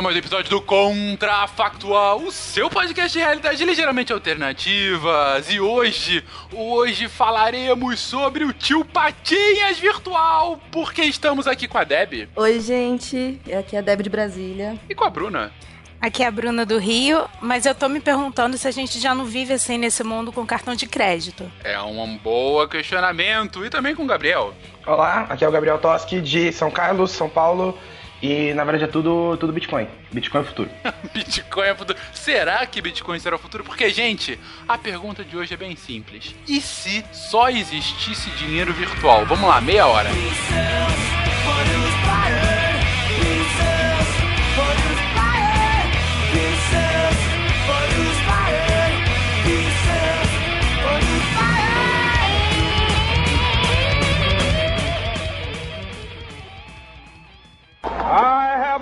a mais um episódio do Contrafactual, o seu podcast de realidade ligeiramente alternativas. E hoje, hoje falaremos sobre o tio Patinhas virtual, porque estamos aqui com a Deb. Oi, gente. Aqui é a Deb de Brasília. E com a Bruna. Aqui é a Bruna do Rio, mas eu tô me perguntando se a gente já não vive assim nesse mundo com cartão de crédito. É um bom questionamento. E também com o Gabriel. Olá, aqui é o Gabriel Toski de São Carlos, São Paulo. E na verdade é tudo, tudo Bitcoin. Bitcoin é o futuro. Bitcoin é o futuro. Será que Bitcoin será o futuro? Porque, gente, a pergunta de hoje é bem simples. E se só existisse dinheiro virtual? Vamos lá, meia hora.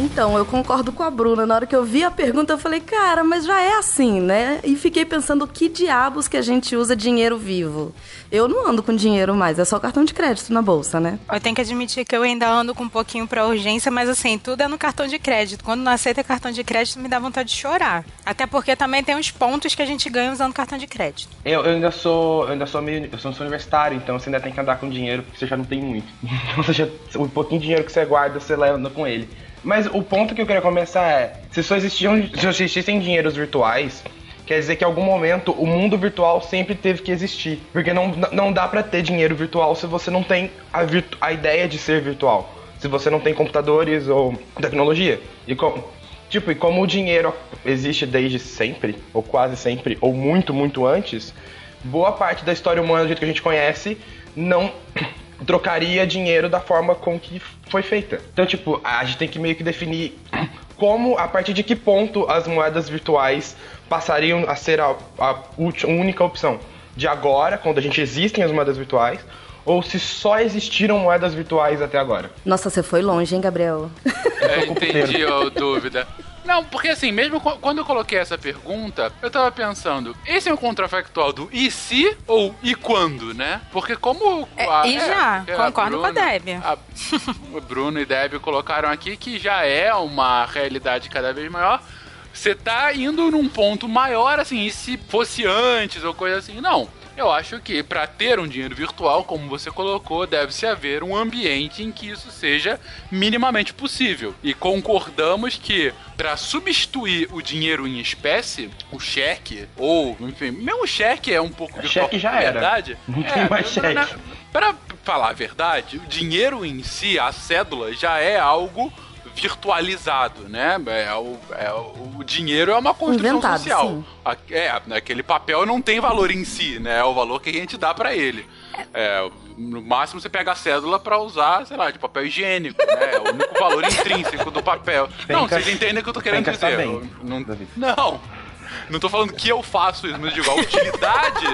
Então, eu concordo com a Bruna. Na hora que eu vi a pergunta, eu falei, cara, mas já é assim, né? E fiquei pensando que diabos que a gente usa dinheiro vivo. Eu não ando com dinheiro mais, é só cartão de crédito na bolsa, né? Eu tenho que admitir que eu ainda ando com um pouquinho pra urgência, mas assim, tudo é no cartão de crédito. Quando não aceita cartão de crédito, me dá vontade de chorar. Até porque também tem uns pontos que a gente ganha usando cartão de crédito. Eu, eu ainda sou. Eu ainda sou meio. Eu sou universitário, então você ainda tem que andar com dinheiro, porque você já não tem muito. Então você já, o pouquinho de dinheiro que você guarda, você leva com ele. Mas o ponto que eu queria começar é: se só existiam, se existissem dinheiros virtuais, quer dizer que em algum momento o mundo virtual sempre teve que existir. Porque não, não dá para ter dinheiro virtual se você não tem a, virtu a ideia de ser virtual. Se você não tem computadores ou tecnologia. E tipo, e como o dinheiro existe desde sempre, ou quase sempre, ou muito, muito antes, boa parte da história humana do jeito que a gente conhece não trocaria dinheiro da forma com que foi feita. Então, tipo, a gente tem que meio que definir como, a partir de que ponto as moedas virtuais passariam a ser a, a, a única opção. De agora, quando a gente existem as moedas virtuais, ou se só existiram moedas virtuais até agora. Nossa, você foi longe, hein, Gabriel? É, entendi a dúvida. Não, porque assim, mesmo quando eu coloquei essa pergunta, eu tava pensando, esse é um contrafactual do e se ou e quando, né? Porque como. É, a, e já, é, concordo Bruna, com a Deb. A, o Bruno e Deb colocaram aqui que já é uma realidade cada vez maior. Você tá indo num ponto maior, assim, e se fosse antes ou coisa assim? Não eu acho que para ter um dinheiro virtual, como você colocou, deve-se haver um ambiente em que isso seja minimamente possível. E concordamos que para substituir o dinheiro em espécie, o cheque, ou, enfim, mesmo o cheque é um pouco o cheque já era. verdade. Não tem é, mais cheque. Para falar a verdade, o dinheiro em si, a cédula, já é algo virtualizado, né? É, o, é, o dinheiro é uma construção Inventado, social. sim. É, aquele papel não tem valor em si, né? É o valor que a gente dá pra ele. É, no máximo você pega a cédula pra usar, sei lá, de papel higiênico, né? É o único valor intrínseco do papel. não, vocês entendem o que eu tô querendo dizer. bem, Não, não. Não tô falando que eu faço isso, mas digo, a utilidade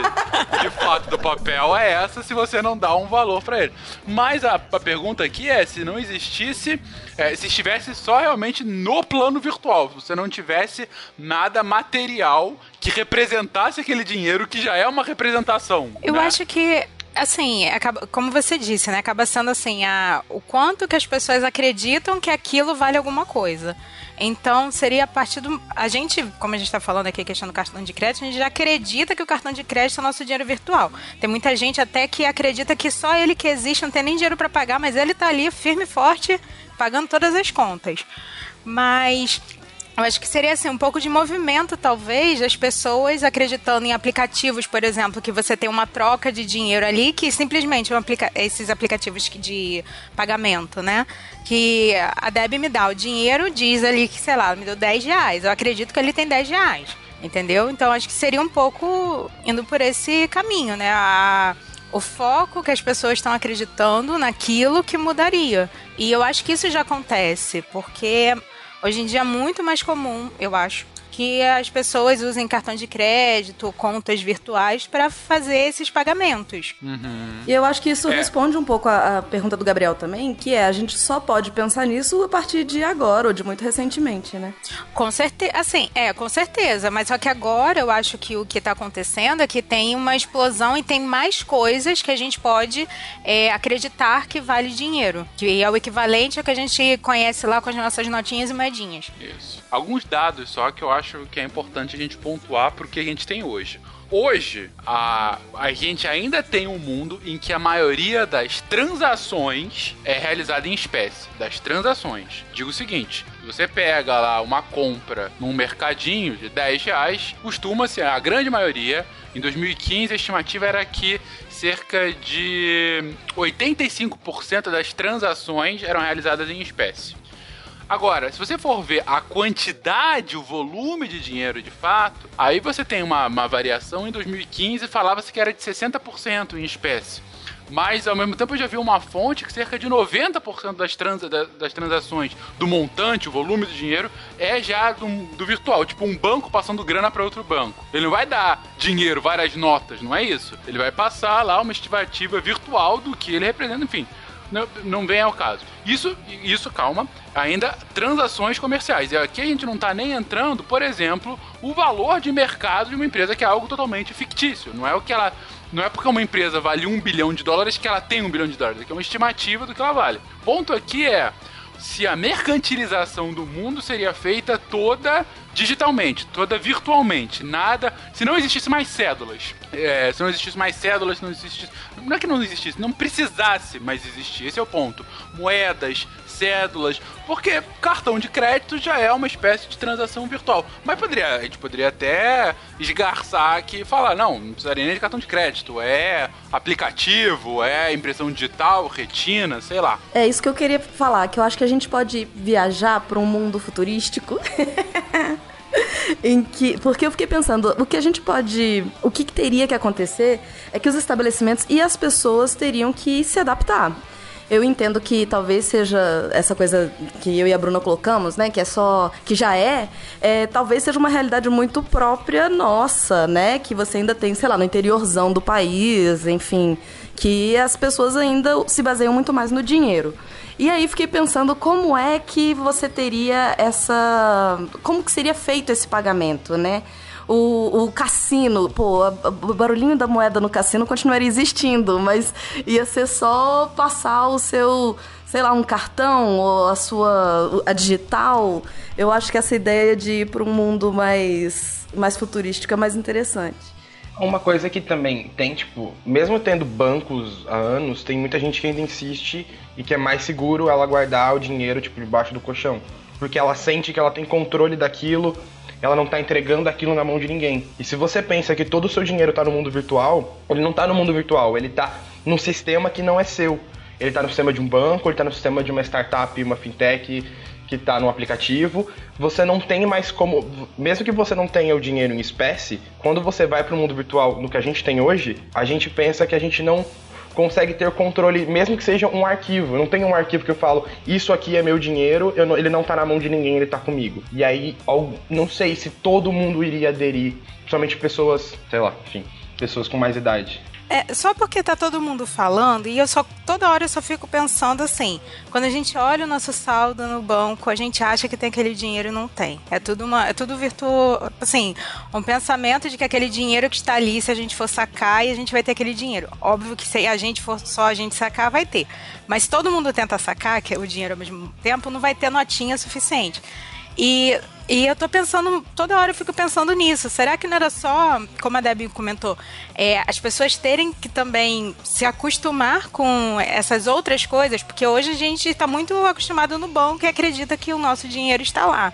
de fato do papel é essa se você não dá um valor pra ele. Mas a, a pergunta aqui é se não existisse, é, se estivesse só realmente no plano virtual, se você não tivesse nada material que representasse aquele dinheiro que já é uma representação. Eu né? acho que, assim, acaba, como você disse, né? Acaba sendo assim, a, o quanto que as pessoas acreditam que aquilo vale alguma coisa. Então, seria a partir do. A gente, como a gente está falando aqui, a questão do cartão de crédito, a gente já acredita que o cartão de crédito é o nosso dinheiro virtual. Tem muita gente até que acredita que só ele que existe, não tem nem dinheiro para pagar, mas ele tá ali firme e forte, pagando todas as contas. Mas eu acho que seria assim, um pouco de movimento, talvez, das pessoas acreditando em aplicativos, por exemplo, que você tem uma troca de dinheiro ali, que simplesmente um aplica esses aplicativos de pagamento, né? Que a Deb me dá o dinheiro, diz ali que, sei lá, me deu 10 reais. Eu acredito que ele tem 10 reais. Entendeu? Então acho que seria um pouco indo por esse caminho, né? A- o foco que as pessoas estão acreditando naquilo que mudaria. E eu acho que isso já acontece, porque Hoje em dia é muito mais comum, eu acho, que as pessoas usem cartão de crédito, contas virtuais para fazer esses pagamentos. E eu acho que isso É. responde um pouco à, à pergunta do Gabriel também, que é a gente só pode pensar nisso a partir de agora ou de muito recentemente, né? Com certeza, assim, é, com certeza, mas só que agora eu acho que o que está acontecendo é que tem uma explosão e tem mais coisas que a gente pode é, acreditar que vale dinheiro, que é o equivalente ao que a gente conhece lá com as nossas notinhas e moedinhas. Isso. Alguns dados só que eu acho que é importante a gente pontuar pro que a gente tem hoje. Hoje, a, a gente ainda tem um mundo em que a maioria das transações é realizada em espécie. Das transações. Digo o seguinte: se você pega lá uma compra num mercadinho de 10 reais, costuma-se, a grande maioria, em 2015 a estimativa era que cerca de 85% das transações eram realizadas em espécie. Agora, se você for ver a quantidade, o volume de dinheiro de fato, aí você tem uma, uma variação. Em 2015 falava-se que era de 60% em espécie. Mas ao mesmo tempo eu já vi uma fonte que cerca de 90% das, transa, da- das transações do montante, o volume do dinheiro, é já do, do virtual. Tipo um banco passando grana para outro banco. Ele não vai dar dinheiro, várias notas, não é isso. Ele vai passar lá uma estimativa virtual do que ele representa, enfim não, não vem ao caso. Isso, isso, calma, ainda transações comerciais. E aqui a gente não está nem entrando, por exemplo, o valor de mercado de uma empresa que é algo totalmente fictício. Não é o que ela. Não é porque uma empresa vale um bilhão de dólares que ela tem um bilhão de dólares. Aqui é uma estimativa do que ela vale. Ponto aqui é se a mercantilização do mundo seria feita toda digitalmente, toda virtualmente, nada. Se não existisse mais cédulas, é, se não existisse mais cédulas, se não existisse. Não é que não existisse, não precisasse mais existir, esse é o ponto. Moedas, cédulas, porque cartão de crédito já é uma espécie de transação virtual. Mas poderia, a gente poderia até esgarçar aqui e falar, não, não precisaria nem de cartão de crédito, é aplicativo, é impressão digital, retina, sei lá. É isso que eu queria falar, que eu acho que a gente pode viajar para um mundo futurístico. em que, porque eu fiquei pensando, o que a gente pode, o que, que teria que acontecer é que os estabelecimentos e as pessoas teriam que se adaptar. Eu entendo que talvez seja essa coisa que eu e a Bruna colocamos, né? Que é só. que já é, é, talvez seja uma realidade muito própria nossa, né? Que você ainda tem, sei lá, no interiorzão do país, enfim. Que as pessoas ainda se baseiam muito mais no dinheiro. E aí fiquei pensando como é que você teria essa. Como que seria feito esse pagamento, né? O, o cassino, pô, o barulhinho da moeda no cassino continuaria existindo, mas ia ser só passar o seu, sei lá, um cartão ou a sua. a digital. Eu acho que essa ideia de ir para um mundo mais, mais futurístico é mais interessante. Uma coisa que também tem, tipo, mesmo tendo bancos há anos, tem muita gente que ainda insiste e que é mais seguro ela guardar o dinheiro, tipo, debaixo do colchão. Porque ela sente que ela tem controle daquilo, ela não tá entregando aquilo na mão de ninguém. E se você pensa que todo o seu dinheiro tá no mundo virtual, ele não tá no mundo virtual, ele tá num sistema que não é seu. Ele tá no sistema de um banco, ele tá no sistema de uma startup, uma fintech, que tá no aplicativo, você não tem mais como. Mesmo que você não tenha o dinheiro em espécie, quando você vai para o mundo virtual, no que a gente tem hoje, a gente pensa que a gente não consegue ter controle, mesmo que seja um arquivo. Não tenho um arquivo que eu falo, isso aqui é meu dinheiro, não, ele não tá na mão de ninguém, ele tá comigo. E aí, não sei se todo mundo iria aderir, principalmente pessoas, sei lá, enfim, pessoas com mais idade. É, só porque tá todo mundo falando, e eu só toda hora eu só fico pensando assim, quando a gente olha o nosso saldo no banco, a gente acha que tem aquele dinheiro e não tem. É tudo uma, é tudo virtual, assim, um pensamento de que aquele dinheiro que está ali, se a gente for sacar, e a gente vai ter aquele dinheiro. Óbvio que se a gente for só a gente sacar, vai ter. Mas todo mundo tenta sacar, que o dinheiro ao mesmo tempo, não vai ter notinha suficiente. E e eu tô pensando, toda hora eu fico pensando nisso. Será que não era só, como a Debbie comentou, é, as pessoas terem que também se acostumar com essas outras coisas? Porque hoje a gente está muito acostumado no banco e acredita que o nosso dinheiro está lá.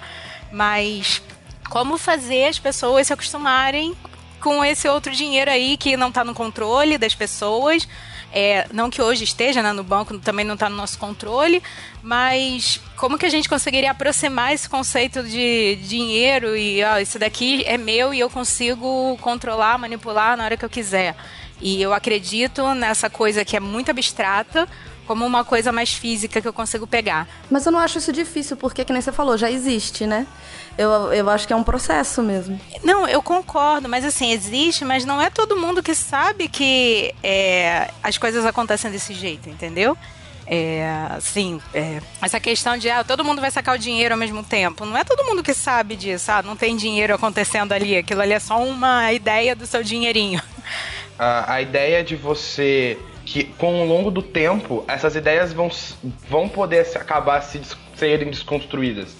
Mas como fazer as pessoas se acostumarem com esse outro dinheiro aí que não está no controle das pessoas? É, não que hoje esteja né, no banco, também não está no nosso controle, mas como que a gente conseguiria aproximar esse conceito de dinheiro e ó, isso daqui é meu e eu consigo controlar, manipular na hora que eu quiser? E eu acredito nessa coisa que é muito abstrata, como uma coisa mais física que eu consigo pegar. Mas eu não acho isso difícil, porque, que nem você falou, já existe, né? Eu, eu acho que é um processo mesmo. Não, eu concordo, mas assim, existe, mas não é todo mundo que sabe que é, as coisas acontecem desse jeito, entendeu? É, assim, é, essa questão de ah, todo mundo vai sacar o dinheiro ao mesmo tempo. Não é todo mundo que sabe disso. Ah, não tem dinheiro acontecendo ali. Aquilo ali é só uma ideia do seu dinheirinho. A, a ideia de você que com o longo do tempo essas ideias vão, vão poder acabar se serem desconstruídas.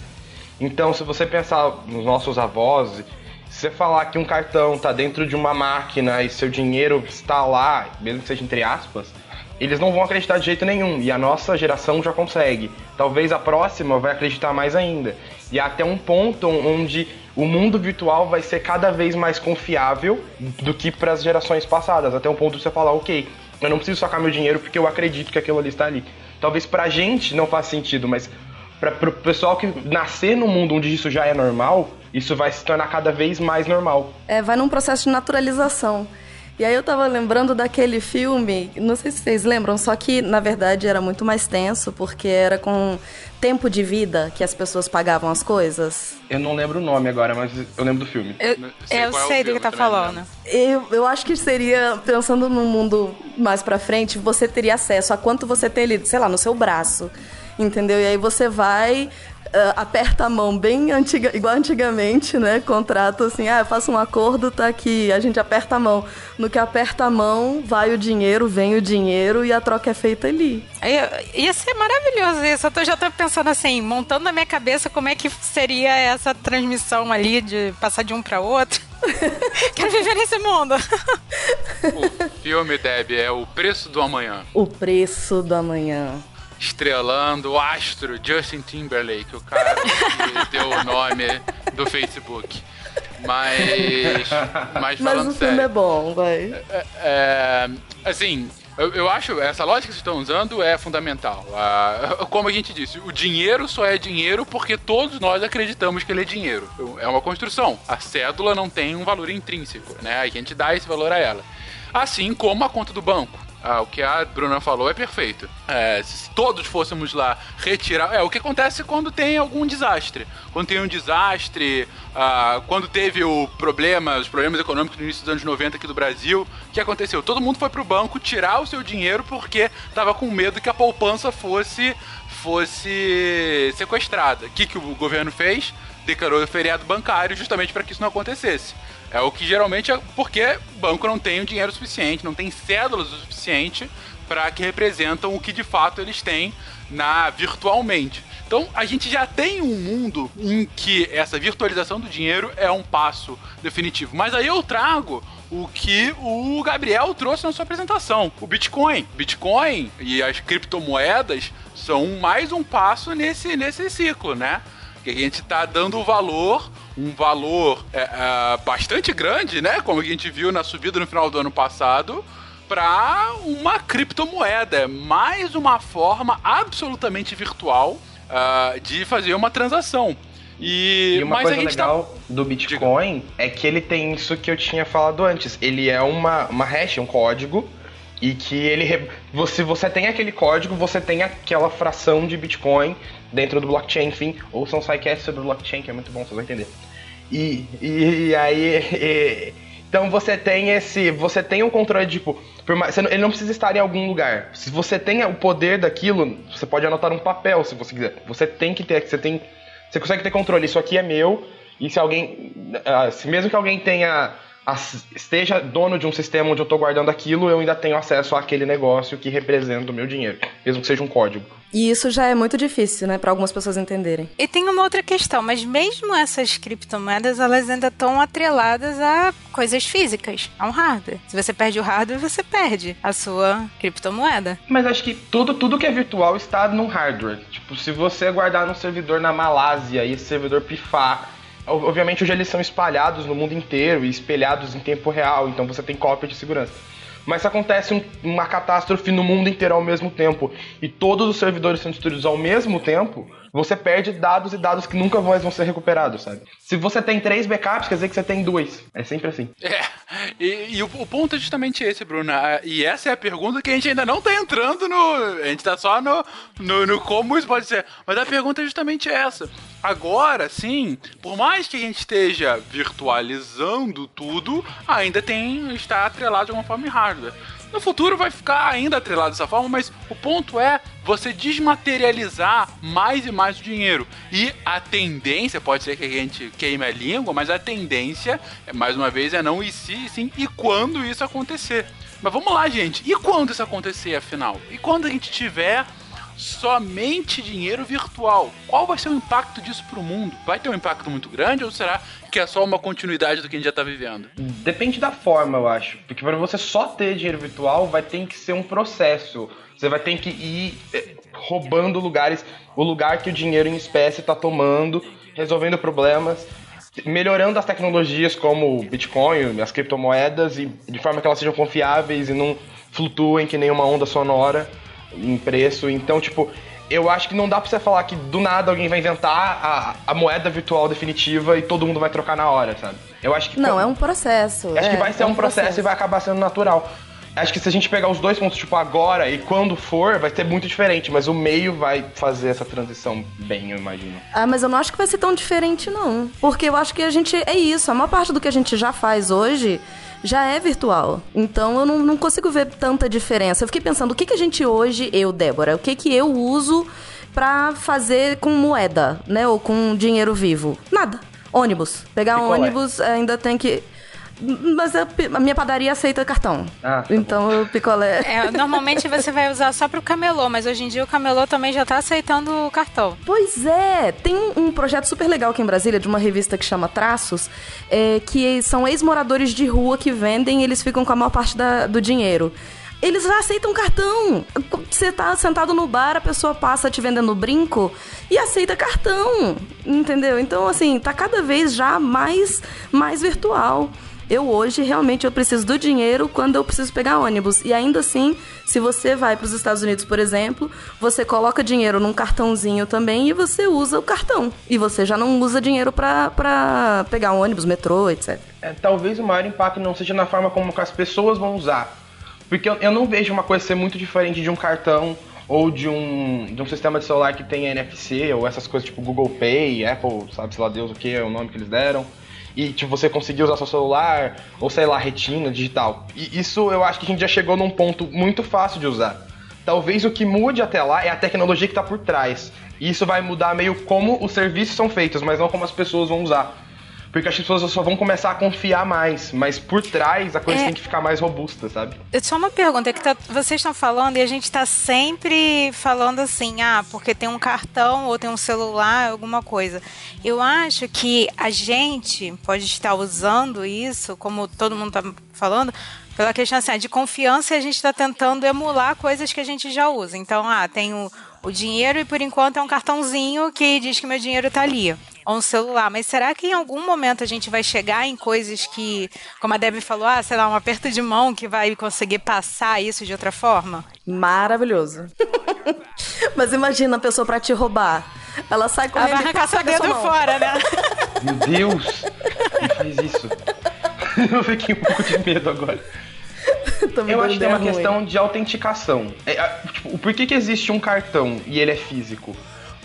Então, se você pensar nos nossos avós, se você falar que um cartão está dentro de uma máquina e seu dinheiro está lá, mesmo que seja entre aspas, eles não vão acreditar de jeito nenhum. E a nossa geração já consegue. Talvez a próxima vai acreditar mais ainda. E até um ponto onde o mundo virtual vai ser cada vez mais confiável do que para as gerações passadas. Até um ponto de você falar, ok, eu não preciso sacar meu dinheiro porque eu acredito que aquilo ali está ali. Talvez pra gente não faça sentido, mas para o pessoal que nascer no mundo onde isso já é normal, isso vai se tornar cada vez mais normal. É, vai num processo de naturalização. E aí eu tava lembrando daquele filme, não sei se vocês lembram, só que na verdade era muito mais tenso, porque era com tempo de vida que as pessoas pagavam as coisas. Eu não lembro o nome agora, mas eu lembro do filme. Eu sei, eu sei é do que tá falando. Né? Eu, eu acho que seria, pensando num mundo mais pra frente, você teria acesso a quanto você tem ali, sei lá, no seu braço entendeu? E aí você vai, uh, aperta a mão bem antiga, igual antigamente, né? Contrato assim, ah, eu faço um acordo, tá aqui, a gente aperta a mão. No que aperta a mão, vai o dinheiro, vem o dinheiro e a troca é feita ali. Ia, ser maravilhoso isso. Eu já tô pensando assim, montando na minha cabeça como é que seria essa transmissão ali de passar de um para outro. Quero viver nesse mundo. o filme, Deb, é o preço do amanhã. O preço do amanhã estrelando o astro Justin Timberlake, o cara que deu o nome do Facebook. Mas. Mas, mas o filme é bom, vai. É, é, assim, eu, eu, acho essa lógica que vocês estão usando é fundamental. Ah, como a gente disse, o dinheiro só é dinheiro porque todos nós acreditamos que ele é dinheiro. É uma construção. A cédula não tem um valor intrínseco, né? A gente dá esse valor a ela. Assim como a conta do banco. Ah, o que a Bruna falou é perfeito. É, se todos fôssemos lá retirar. É o que acontece quando tem algum desastre. Quando tem um desastre, ah, quando teve o problema, os problemas econômicos no início dos anos 90 aqui do Brasil, o que aconteceu? Todo mundo foi pro banco tirar o seu dinheiro porque tava com medo que a poupança fosse fosse sequestrada. O que, que o governo fez? Declarou feriado bancário justamente para que isso não acontecesse. É o que geralmente é porque o banco não tem o dinheiro suficiente, não tem cédulas o suficiente para que representam o que de fato eles têm na virtualmente. Então a gente já tem um mundo em que essa virtualização do dinheiro é um passo definitivo. Mas aí eu trago o que o Gabriel trouxe na sua apresentação, o Bitcoin. Bitcoin e as criptomoedas são mais um passo nesse, nesse ciclo, né? Que a gente está dando valor um valor é, é, bastante grande, né? Como a gente viu na subida no final do ano passado, para uma criptomoeda. É mais uma forma absolutamente virtual uh, de fazer uma transação. E, E uma coisa tá- legal do Bitcoin é que ele tem isso que eu tinha falado antes. Ele é uma, uma hash, um código, e que ele. Você, você tem aquele código, você tem aquela fração de Bitcoin dentro do blockchain, enfim. Ouçam o SciCast sobre blockchain, que é muito bom, vocês vão entender. E, e, e aí. e- então você tem esse. Você tem um controle, tipo. mais- você não- ele não precisa estar em algum lugar. Se você tem o poder daquilo, você pode anotar um papel se você quiser. Você tem que ter. Você tem. Você consegue ter controle. Isso aqui é meu. E se alguém. ah, se mesmo que alguém tenha. Esteja dono de um sistema onde eu estou guardando aquilo, eu ainda tenho acesso àquele negócio que representa o meu dinheiro. Mesmo que seja um código. E isso já é muito difícil, né, para algumas pessoas entenderem. E tem uma outra questão, mas mesmo essas criptomoedas, elas ainda estão atreladas a coisas físicas, a um hardware. Se você perde o hardware, você perde a sua criptomoeda. Mas acho que tudo, tudo que é virtual está num hardware. Tipo, se você guardar num servidor na Malásia e esse servidor pifar, obviamente hoje eles são espalhados no mundo inteiro e espelhados em tempo real, então você tem cópia de segurança. Mas se acontece um- uma catástrofe no mundo inteiro ao mesmo tempo e todos os servidores são destruídos ao mesmo tempo, você perde dados e dados que nunca mais vão ser recuperados, sabe? Se você tem três backups, quer dizer que você tem dois. É sempre assim. É, e, e o, o ponto é justamente esse, Bruno. Ah, E essa é a pergunta que a gente ainda não tá entrando no. A gente tá só no, no, no como isso pode ser. Mas a pergunta é justamente essa. Agora, sim, por mais que a gente esteja virtualizando tudo, ainda tem. está atrelado de alguma forma em hardware. No futuro vai ficar ainda atrelado dessa forma, mas o ponto é você desmaterializar mais e mais o dinheiro. E a tendência, pode ser que a gente queime a língua, mas a tendência, mais uma vez, é não e se, sim, e quando isso acontecer. Mas vamos lá, gente. E quando isso acontecer, afinal? E quando a gente tiver somente dinheiro virtual? Qual vai ser o impacto disso pro mundo? Vai ter um impacto muito grande ou será que é só uma continuidade do que a gente já tá vivendo? Depende da forma, eu acho. Porque para você só ter dinheiro virtual, vai ter que ser um processo. Você vai ter que ir eh, roubando lugares, o lugar que o dinheiro em espécie está tomando, resolvendo problemas, melhorando as tecnologias como o Bitcoin, as criptomoedas, e de forma que elas sejam confiáveis e não flutuem que nem uma onda sonora em preço. Então, tipo, eu acho que não dá pra você falar que do nada alguém vai inventar a, a moeda virtual definitiva e todo mundo vai trocar na hora, sabe? Eu acho que Não, é um processo. Acho que é, vai ser é um processo, e vai acabar sendo natural. Acho que se a gente pegar os dois pontos, tipo, agora e quando for, vai ser muito diferente, mas o meio vai fazer essa transição bem, eu imagino. Ah, mas eu não acho que vai ser tão diferente, não. Porque eu acho que a gente. É isso, a maior parte do que a gente já faz hoje já é virtual. Então eu não, não consigo ver tanta diferença. Eu fiquei pensando, o que, que a gente hoje, eu, Débora, o que, que eu uso pra fazer com moeda, né? Ou com dinheiro vivo? Nada. Ônibus. Pegar um Picolé. ônibus ainda tem que. Mas a, a minha padaria aceita cartão. Ah, tá então o picolé. É, normalmente você vai usar só pro camelô, mas hoje em dia o camelô também já tá aceitando o cartão. Pois é, tem um, um projeto super legal aqui em Brasília, de uma revista que chama Traços, é, que são ex-moradores de rua que vendem e eles ficam com a maior parte da- do dinheiro. Eles já aceitam cartão. Você tá sentado no bar, a pessoa passa te vendendo brinco e aceita cartão. Entendeu? Então, assim, tá cada vez já mais, mais virtual. Eu hoje realmente eu preciso do dinheiro quando eu preciso pegar ônibus. E ainda assim, se você vai para os Estados Unidos, por exemplo, você coloca dinheiro num cartãozinho também e você usa o cartão. E você já não usa dinheiro para pegar ônibus, metrô, etc. É, talvez o maior impacto não seja na forma como as pessoas vão usar. Porque eu, eu não vejo uma coisa ser muito diferente de um cartão ou de um, de um sistema de celular que tem NFC ou essas coisas tipo Google Pay, Apple, sabe se lá Deus o que é o nome que eles deram. E tipo, você conseguir usar seu celular, ou sei lá, retina digital. E isso eu acho que a gente já chegou num ponto muito fácil de usar. Talvez o que mude até lá é a tecnologia que está por trás. E isso vai mudar meio como os serviços são feitos, mas não como as pessoas vão usar. Porque acho que as pessoas só vão começar a confiar mais, mas por trás a coisa É. tem que ficar mais robusta, sabe? Só uma pergunta, é que tá- vocês estão falando e a gente tá sempre falando assim, ah, porque tem um cartão ou tem um celular, alguma coisa. Eu acho que a gente pode estar usando isso, como todo mundo tá falando, pela questão assim, ah, de confiança e a gente está tentando emular coisas que a gente já usa. Então, ah, tem o, o dinheiro e por enquanto é um cartãozinho que diz que meu dinheiro tá ali. Ou um celular. Mas será que em algum momento a gente vai chegar em coisas que, como a Debbie falou, ah, sei lá, um aperto de mão que vai conseguir passar isso de outra forma? Maravilhoso. Mas imagina a pessoa pra te roubar. Ela sai Ela correndo vai e arrancar seu dedo mão. fora, né? Meu Deus! Quem faz isso? Eu fiquei um pouco de medo agora. Me Eu acho que tem uma ruim. questão de autenticação. É, tipo, por que, que existe um cartão e ele é físico?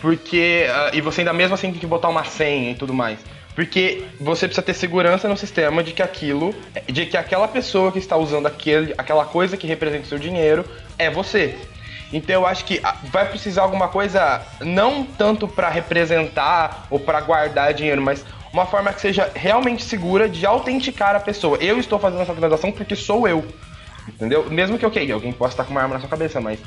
Porque. ah, e você ainda mesmo assim tem que botar uma senha e tudo mais. Porque você precisa ter segurança no sistema de que aquilo. de que aquela pessoa que está usando aquele, aquela coisa que representa o seu dinheiro é você. Então eu acho que ah, vai precisar alguma coisa não tanto para representar ou para guardar dinheiro, mas uma forma que seja realmente segura de autenticar a pessoa. Eu estou fazendo essa transação porque sou eu. Entendeu? Mesmo que, alguém possa estar com uma arma na sua cabeça, mas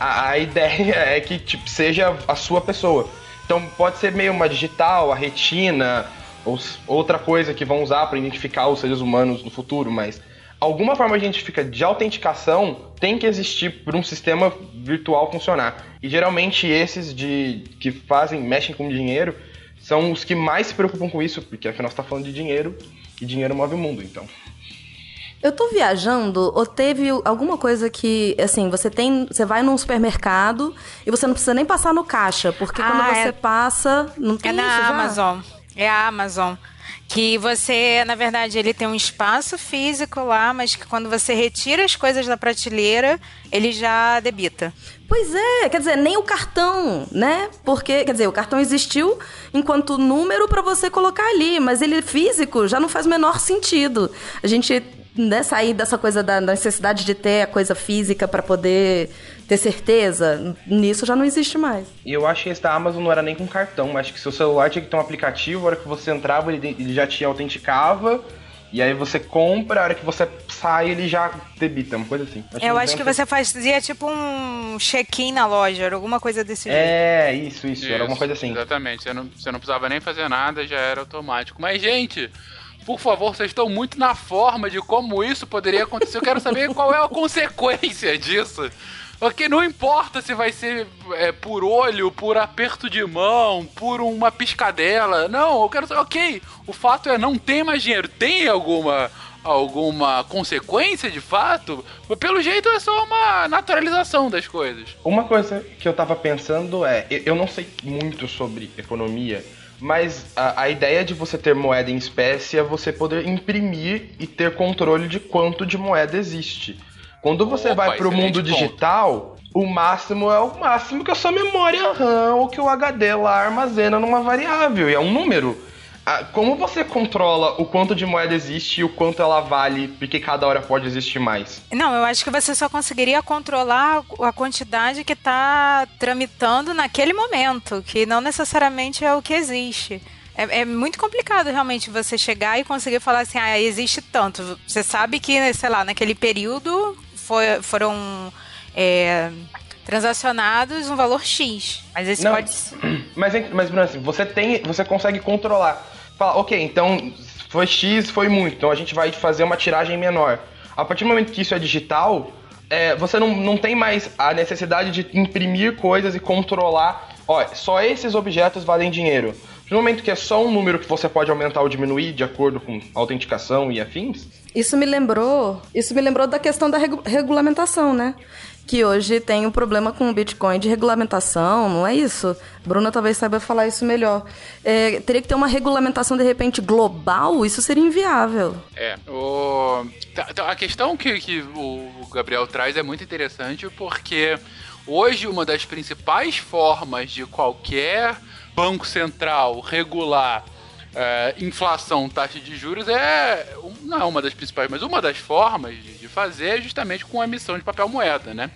a, a ideia é que tipo, seja a sua pessoa. Então pode ser meio uma digital, a retina, ou outra coisa que vão usar para identificar os seres humanos no futuro, mas alguma forma de identifica de autenticação tem que existir para um sistema virtual funcionar. E geralmente esses de que fazem, mexem com dinheiro, são os que mais se preocupam com isso, porque afinal está falando de dinheiro e dinheiro move o mundo, então. Eu tô viajando ou teve alguma coisa que, assim, você tem. Você vai num supermercado e você não precisa nem passar no caixa, porque Ah, quando você é- passa. Não tem É isso na já? Amazon. É a Amazon. Que você, na verdade, ele tem um espaço físico lá, mas que quando você retira as coisas da prateleira, ele já debita. Pois é, quer dizer, nem o cartão, né? Porque, quer dizer, o cartão existiu enquanto número pra você colocar ali, mas ele físico já não faz o menor sentido. A gente né, sair dessa coisa da necessidade de ter a coisa física pra poder ter certeza, nisso já não existe mais. E eu acho que esse da Amazon não era nem com cartão, acho que seu celular tinha que ter um aplicativo, a hora que você entrava ele, ele já te autenticava, e aí você compra, a hora que você sai ele já debita, uma coisa assim. Eu não acho que você fazia tipo um check-in na loja, alguma coisa desse jeito. É, isso, isso, era alguma coisa assim. Exatamente, você não, você não precisava nem fazer nada, já era automático. Mas, gente, por favor, vocês estão muito na forma de como isso poderia acontecer. Eu quero saber qual é a consequência disso. Porque não importa se vai ser é, por olho, por aperto de mão, por uma piscadela. Não, eu quero saber, ok, o fato é não tem mais dinheiro. Tem alguma alguma consequência de fato? Pelo jeito é só uma naturalização das coisas. Uma coisa que eu tava pensando é, eu não sei muito sobre economia, mas a, a ideia de você ter moeda em espécie é você poder imprimir e ter controle de quanto de moeda existe. Quando você Opa, vai pro excelente mundo ponto. digital, o máximo é o máximo que a sua memória RAM ou que o HD lá armazena numa variável, e é um número. Ah, Como você controla o quanto de moeda existe e o quanto ela vale, porque cada hora pode existir mais? Não, eu acho que você só conseguiria controlar a quantidade que está tramitando naquele momento, que não necessariamente é o que existe. É, é muito complicado realmente você chegar e conseguir falar assim, ah, existe tanto. Você sabe que, sei lá, naquele período foi- foram é, transacionados um valor X. Mas esse Não. pode. Mas, mas Bruno, assim, você tem. Você consegue controlar. Fala, ok, então foi X, foi muito, então a gente vai fazer uma tiragem menor. A partir do momento que isso é digital, é, você não, não tem mais a necessidade de imprimir coisas e controlar. Ó, só esses objetos valem dinheiro. No momento que é só um número que você pode aumentar ou diminuir de acordo com autenticação e afins, Isso me lembrou, isso me lembrou da questão da regu- regulamentação, né? Que hoje tem um problema com o Bitcoin de regulamentação, não é isso? Bruna talvez saiba falar isso melhor. É, teria que ter uma regulamentação de repente global, isso seria inviável. É, o... tá- tá, a questão que, que o Gabriel traz é muito interessante porque hoje uma das principais formas de qualquer banco central regular é, inflação, taxa de juros é não é uma das principais, mas uma das formas de, de fazer é justamente com a emissão de papel moeda, né?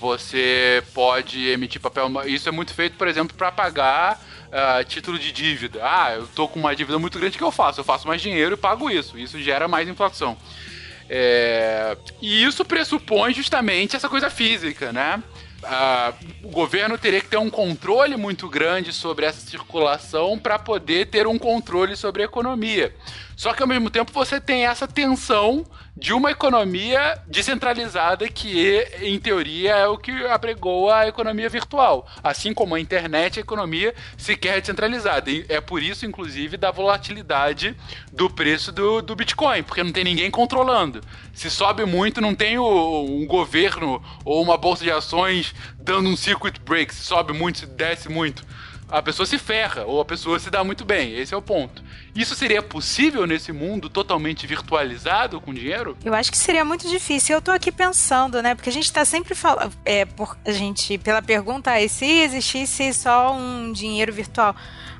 Você pode emitir papel, isso é muito feito, por exemplo, para pagar ah, título de dívida. Ah, eu tô com uma dívida muito grande, o que eu faço? Eu faço mais dinheiro e pago isso. Isso gera mais inflação. É, E isso pressupõe justamente essa coisa física, né? O governo teria que ter um controle muito grande sobre essa circulação para poder ter um controle sobre a economia. Só que ao mesmo tempo você tem essa tensão de uma economia descentralizada que, em teoria, é o que apregou a economia virtual. Assim como a internet, a economia sequer é descentralizada. E é por isso, inclusive, da volatilidade do preço do, do Bitcoin, porque não tem ninguém controlando. Se sobe muito, não tem o- um governo ou uma bolsa de ações dando um circuit break. Se sobe muito, se desce muito. a pessoa se ferra ou a pessoa se dá muito bem. Esse é o ponto. Isso seria possível nesse mundo totalmente virtualizado com dinheiro? Eu acho que seria muito difícil. Eu tô aqui pensando, né? Porque a gente tá sempre falando. É, por, a gente, pela pergunta, e se existisse só um dinheiro virtual?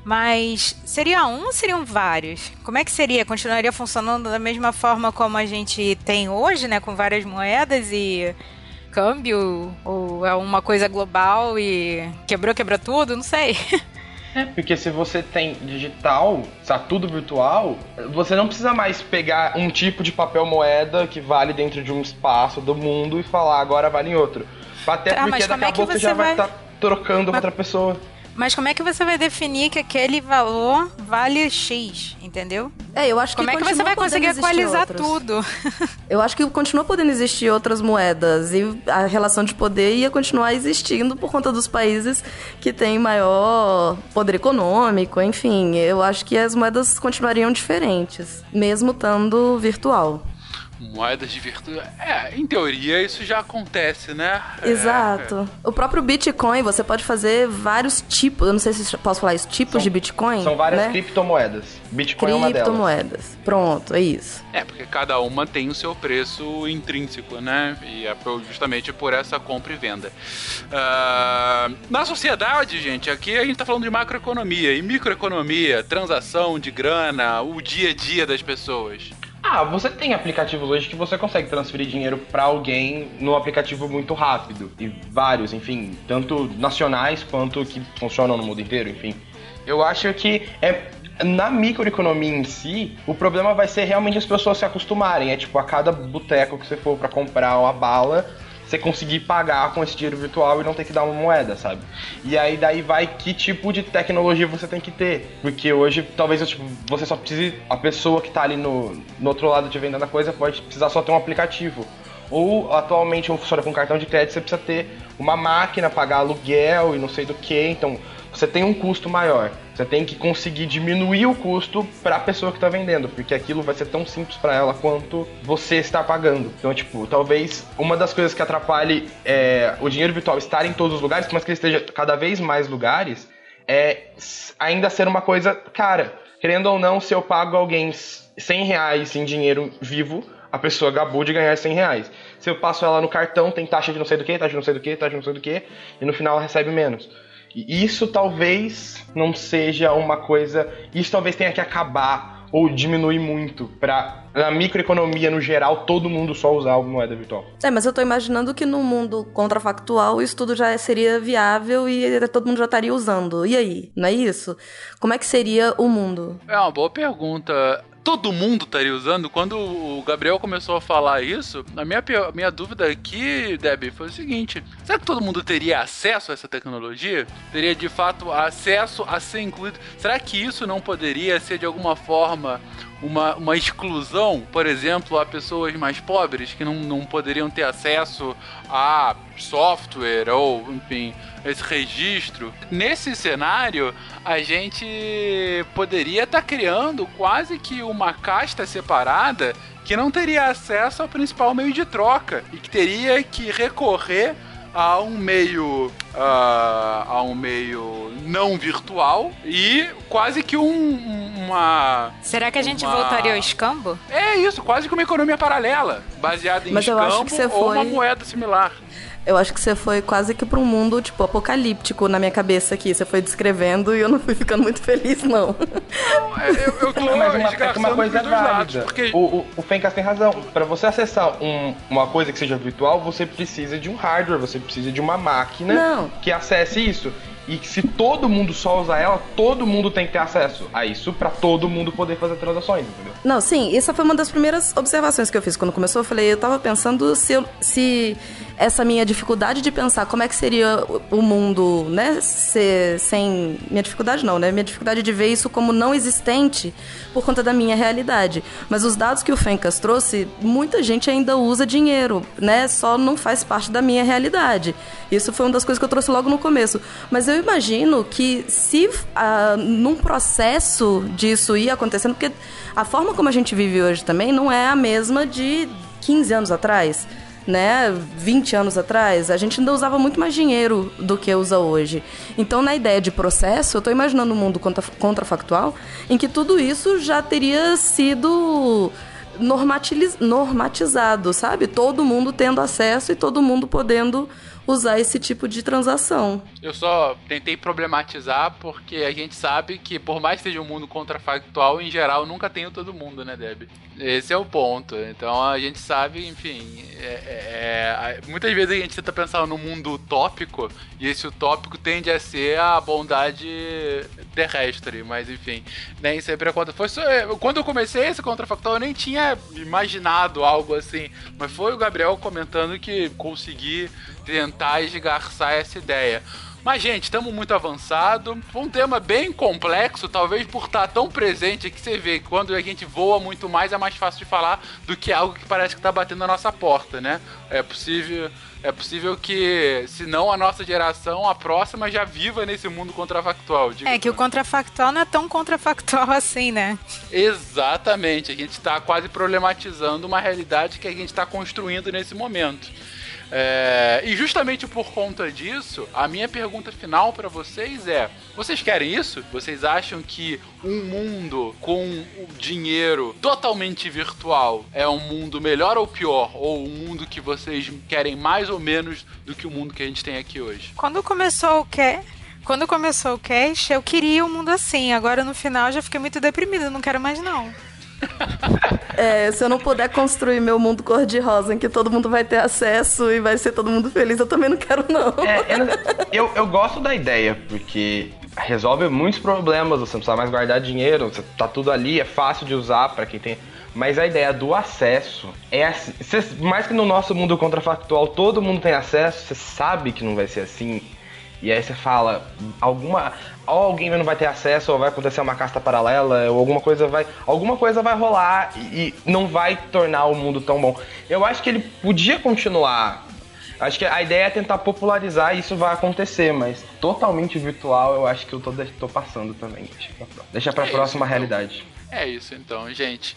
Mas seria um ou seriam vários? Como é que seria? Continuaria funcionando da mesma forma como a gente tem hoje, né? Com várias moedas e câmbio? Ou é uma coisa global e quebrou, quebrou tudo? Não sei. É, porque se você tem digital, está tudo virtual, você não precisa mais pegar um tipo de papel moeda que vale dentro de um espaço do mundo e falar agora vale em outro. Até Tá, porque mas daqui a é que pouco você já vai vai- estar trocando com outra pessoa. Mas como é que você vai definir que aquele valor vale X, entendeu? É, eu acho que Como é que você vai conseguir equalizar outros. tudo? Eu acho que continua podendo existir outras moedas e a relação de poder ia continuar existindo por conta dos países que têm maior poder econômico, enfim. Eu acho que as moedas continuariam diferentes, mesmo estando virtual. Moedas de virtude. É, em teoria isso já acontece, né? É, Exato. O próprio Bitcoin, você pode fazer vários tipos, eu não sei se posso falar isso, tipos de Bitcoin. São várias né? criptomoedas. Bitcoin é uma delas. Criptomoedas. Pronto, é isso. É, porque cada uma tem o seu preço intrínseco, né? E é justamente por essa compra e venda. Ah, na sociedade, gente, aqui a gente tá falando de macroeconomia e microeconomia, transação de grana, o dia a dia das pessoas. Ah, você tem aplicativos hoje que você consegue transferir dinheiro pra alguém no aplicativo muito rápido. E vários, enfim, tanto nacionais quanto que funcionam no mundo inteiro, enfim. Eu acho que é na microeconomia em si, o problema vai ser realmente as pessoas se acostumarem. É tipo, a cada boteco que você for pra comprar uma bala, você conseguir pagar com esse dinheiro virtual e não ter que dar uma moeda, sabe? E aí daí vai que tipo de tecnologia você tem que ter. Porque hoje talvez tipo, você só precise. A pessoa que tá ali no, no outro lado te vendendo a coisa pode precisar só ter um aplicativo. Ou atualmente funciona com cartão de crédito, você precisa ter uma máquina, pagar aluguel e não sei do que. Então você tem um custo maior. Você tem que conseguir diminuir o custo para a pessoa que está vendendo, porque aquilo vai ser tão simples para ela quanto você está pagando. Então, tipo, talvez uma das coisas que atrapalhe é, o dinheiro virtual estar em todos os lugares, mas que ele esteja cada vez mais lugares, é ainda ser uma coisa cara. Querendo ou não, se eu pago alguém 100 reais em dinheiro vivo, a pessoa acabou de ganhar 100 reais. Se eu passo ela no cartão, tem taxa de não sei do que, taxa de não sei do que, taxa de não sei do que, e no final ela recebe menos. Isso talvez não seja uma coisa. Isso talvez tenha que acabar ou diminuir muito pra, na microeconomia no geral, todo mundo só usar moeda virtual. É, mas eu tô imaginando que no mundo contrafactual isso tudo já seria viável e todo mundo já estaria usando. E aí? Não é isso? Como é que seria o mundo? É uma boa pergunta. Todo mundo estaria usando? Quando o Gabriel começou a falar isso, a minha, minha dúvida aqui, Debbie, foi o seguinte: será que todo mundo teria acesso a essa tecnologia? Teria de fato acesso a ser incluído? Será que isso não poderia ser de alguma forma uma, uma exclusão, por exemplo, a pessoas mais pobres que não, não poderiam ter acesso a software ou, enfim, esse registro. Nesse cenário, a gente poderia estar criando quase que uma casta separada que não teria acesso ao principal meio de troca e que teria que recorrer a um meio ah, a um meio não virtual e quase que um, uma Será que a gente uma- voltaria ao escambo? é isso, quase que uma economia paralela, baseada em Mas eu acho escambo que você ou uma foi- moeda similar. Eu acho que você foi quase que pra um mundo, tipo, apocalíptico na minha cabeça aqui. Você foi descrevendo e eu não fui ficando muito feliz, não. É, Eu, eu tô Mas uma, é uma coisa é lados, válida. porque O, o, o Fencas tem razão. Pra você acessar um- uma coisa que seja virtual, você precisa de um hardware, você precisa de uma máquina Não. que acesse isso. E que se todo mundo só usar ela, todo mundo tem que ter acesso a isso pra todo mundo poder fazer transações, entendeu? Não, sim, essa foi uma das primeiras observações que eu fiz quando começou. Eu falei, eu tava pensando se, eu- se essa minha dificuldade de pensar como é que seria o- mundo, né, se- sem. Minha dificuldade não, né? Minha dificuldade de ver isso como não existente por conta da minha realidade. Mas os dados que o Fencas trouxe, muita gente ainda usa dinheiro, né? Só não faz parte da minha realidade. Isso foi uma das coisas que eu trouxe logo no começo. Mas eu imagino que se ah, num processo disso ir acontecendo, porque a forma como a gente vive hoje também não é a mesma de 15 anos atrás. Né, 20 anos atrás, a gente ainda usava muito mais dinheiro do que usa hoje. Então, na ideia de processo, eu estou imaginando um mundo contra, contrafactual em que tudo isso já teria sido normatizado, sabe? Todo mundo tendo acesso e todo mundo podendo usar esse tipo de transação. Eu só tentei problematizar porque a gente sabe que, por mais que seja um mundo contrafactual, em geral nunca tem todo mundo, né, Deb? Esse é o ponto. Então a gente sabe, enfim, é, é, é, muitas vezes a gente tenta pensar no mundo utópico e esse utópico tende a ser a bondade terrestre, mas enfim, nem sempre acontece. Foi só, quando eu comecei esse contrafactual, eu nem tinha imaginado algo assim, mas foi o Gabriel comentando que consegui tentar esgarçar essa ideia. Mas, gente, estamos muito avançado. Um tema bem complexo, talvez por estar tão presente que você vê que quando a gente voa muito mais é mais fácil de falar do que algo que parece que está batendo na nossa porta, né? É possível. É possível que, se não a nossa geração, a próxima já viva nesse mundo contrafactual. É que o contrafactual não é tão contrafactual assim, né? Exatamente. A gente está quase problematizando uma realidade que a gente está construindo nesse momento. É, e justamente por conta disso, a minha pergunta final para vocês é: vocês querem isso? Vocês acham que um mundo com dinheiro totalmente virtual é um mundo melhor ou pior? Ou um mundo que vocês querem mais ou menos do que o mundo que a gente tem aqui hoje? Quando começou o quê? Quando começou o cast, eu queria um mundo assim. Agora no final já fiquei muito deprimida, não quero mais não. É, se eu não puder construir meu mundo cor-de-rosa em que todo mundo vai ter acesso e vai ser todo mundo feliz, eu também não quero, não. É, eu, eu gosto da ideia, porque resolve muitos problemas, você não precisa mais guardar dinheiro, você, tá tudo ali, é fácil de usar para quem tem. Mas a ideia do acesso é assim, mais que no nosso mundo contrafactual todo mundo tem acesso, você sabe que não vai ser assim. E aí você fala, alguma. Ou alguém não vai ter acesso, ou vai acontecer uma casta paralela, ou alguma coisa vai. Alguma coisa vai rolar e, e não vai tornar o mundo tão bom. Eu acho que ele podia continuar. Acho que a ideia é tentar popularizar e isso vai acontecer, mas totalmente virtual eu acho que eu tô, tô passando também. Deixa pra, deixa pra é próxima isso, então. realidade. É isso então, gente.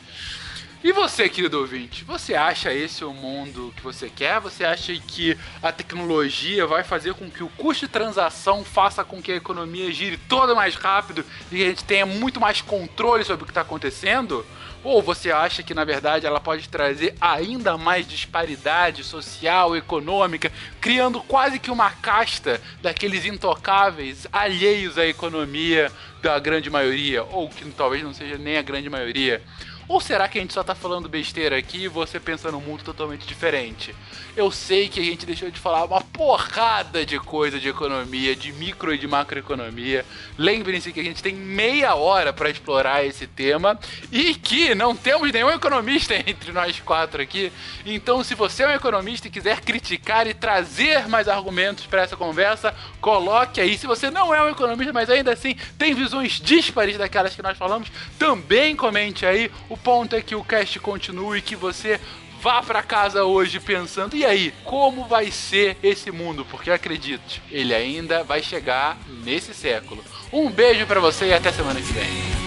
E você, querido ouvinte, você acha esse o mundo que você quer? Você acha que a tecnologia vai fazer com que o custo de transação faça com que a economia gire toda mais rápido e a gente tenha muito mais controle sobre o que está acontecendo? Ou você acha que na verdade ela pode trazer ainda mais disparidade social, econômica, criando quase que uma casta daqueles intocáveis alheios à economia da grande maioria, ou que talvez não seja nem a grande maioria? Ou será que a gente só tá falando besteira aqui e você pensa num mundo totalmente diferente? Eu sei que a gente deixou de falar uma porrada de coisa de economia, de micro e de macroeconomia. Lembrem-se que a gente tem meia hora para explorar esse tema e que não temos nenhum economista entre nós quatro aqui. Então, se você é um economista e quiser criticar e trazer mais argumentos para essa conversa, coloque aí. Se você não é um economista, mas ainda assim tem visões díspares daquelas que nós falamos, também comente aí. O ponto é que o cast continue e que você vá para casa hoje pensando, e aí, como vai ser esse mundo? Porque acredite, ele ainda vai chegar nesse século. Um beijo para você e até semana que vem.